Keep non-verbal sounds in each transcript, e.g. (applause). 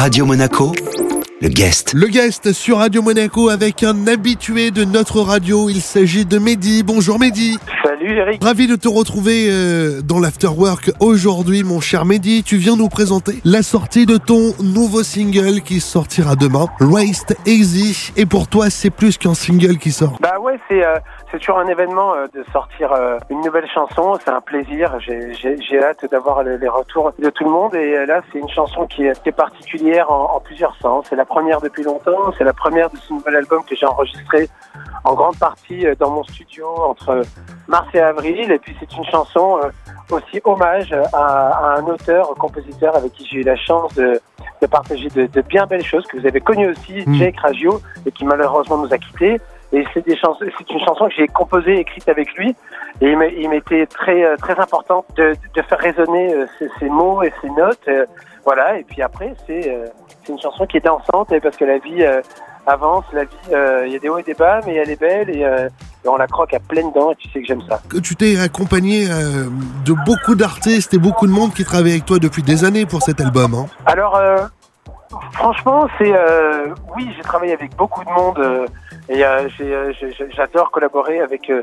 Radio Monaco, le guest. Le guest sur Radio Monaco avec un habitué de notre radio. Il s'agit de Mehdi. Bonjour Mehdi. Salut Eric. Ravi de te retrouver euh, dans l'Afterwork aujourd'hui, mon cher Mehdi. Tu viens nous présenter la sortie de ton nouveau single qui sortira demain, Waste Easy. Et pour toi, c'est plus qu'un single qui sort. Bah ouais, c'est euh, c'est toujours un événement euh, de sortir euh, une nouvelle chanson. C'est un plaisir. J'ai- J'ai j'ai hâte d'avoir les, les retours de tout le monde. Et là, c'est une chanson qui est, qui est particulière en, en plusieurs sens. C'est la première depuis longtemps. C'est la première de ce nouvel album que j'ai enregistré en grande partie dans mon studio entre mars et avril. Et puis c'est une chanson aussi hommage à, à un auteur, un compositeur avec qui j'ai eu la chance de, de partager de, de bien belles choses que vous avez connu aussi, Mm. Jake Raggio, et qui malheureusement nous a quittés. Et c'est des chansons, c'est une chanson que j'ai composée, écrite avec lui. Et il m'était très euh, très important de, de faire résonner euh, ces, ces mots et ces notes. euh, voilà. Et puis après, c'est euh, c'est une chanson qui est dansante parce que la vie euh, avance, la vie, euh, il y a des hauts et des bas, mais elle est belle et, euh, et on la croque à pleines dents. Et tu sais que j'aime ça. Que Tu t'es accompagné euh, de beaucoup d'artistes et beaucoup de monde qui travaille avec toi depuis des années pour cet album. hein. Alors, euh, franchement, c'est euh, oui, j'ai travaillé avec beaucoup de monde euh, et euh, euh, j'adore collaborer avec euh,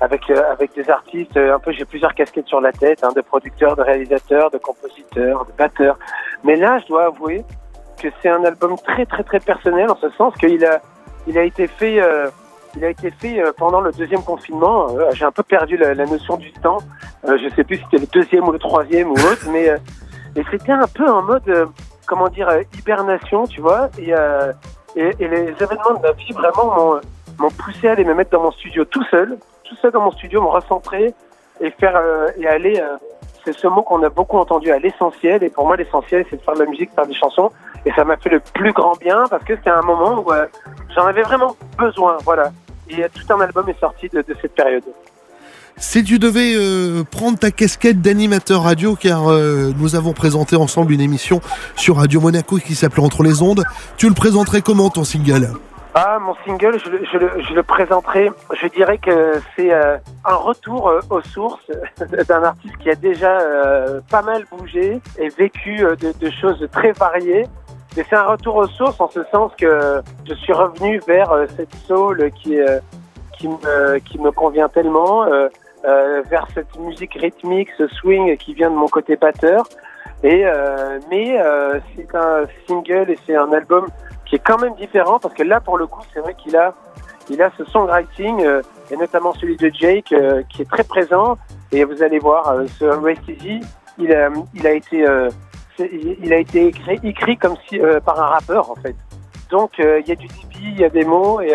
avec avec des artistes. Un peu, j'ai plusieurs casquettes sur la tête, hein, de producteurs, de réalisateurs, de compositeurs, de batteurs. Mais là, je dois avouer que c'est un album très très très personnel en ce sens qu'il a il a été fait. il a été fait pendant le deuxième confinement. J'ai un peu perdu la, notion du temps. Je sais plus si c'était le deuxième ou le troisième ou autre, mais et c'était un peu en mode, comment dire, hibernation, tu vois. Et, et, les événements de ma vie vraiment m'ont, poussé à aller me mettre dans mon studio tout seul, tout seul dans mon studio, me recentrer et faire euh, et aller. euh, c'est ce mot qu'on a beaucoup entendu à l'essentiel. Et pour moi, l'essentiel, c'est de faire de la musique, faire des chansons. Et ça m'a fait le plus grand bien parce que c'était un moment où euh, j'en avais vraiment besoin. Voilà. Et tout un album est sorti de, de cette période. Si tu devais euh, prendre ta casquette d'animateur radio, car euh, nous avons présenté ensemble une émission sur Radio Monaco qui s'appelait Entre les ondes, tu le présenterais comment ton single? Ah, mon single, je, le- présenterai. Je dirais que c'est euh, un retour aux sources (laughs) d'un artiste qui a déjà pas mal bougé et vécu de, de choses très variées. Mais c'est un retour aux sources en ce sens que je suis revenu vers cette soul qui, qui, me, qui me convient tellement, euh, vers cette musique rythmique, ce swing qui vient de mon côté batteur. Et euh, mais euh, c'est un single et c'est un album qui est quand même différent parce que là pour le coup c'est vrai qu'il a il a ce songwriting euh, et notamment celui de Jake euh, qui est très présent. Et vous allez voir ce Rest Easy il a il a été il a été écrit, écrit comme si par un rappeur en fait. Donc il y a du débit il y a des mots et,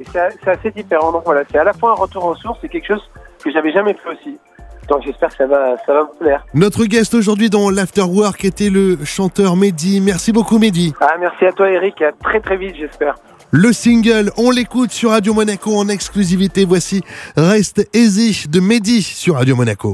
et c'est assez différent. Donc voilà c'est à la fois un retour aux sources c'est quelque chose que j'avais jamais fait aussi donc j'espère que ça va ça va vous plaire Notre guest aujourd'hui dans l'Afterwork était le chanteur Mehdi. Merci beaucoup Mehdi. ah merci à toi Eric à très très vite j'espère Le single, on l'écoute sur Radio Monaco en exclusivité. Voici Reste Easy de Mehdi sur Radio Monaco.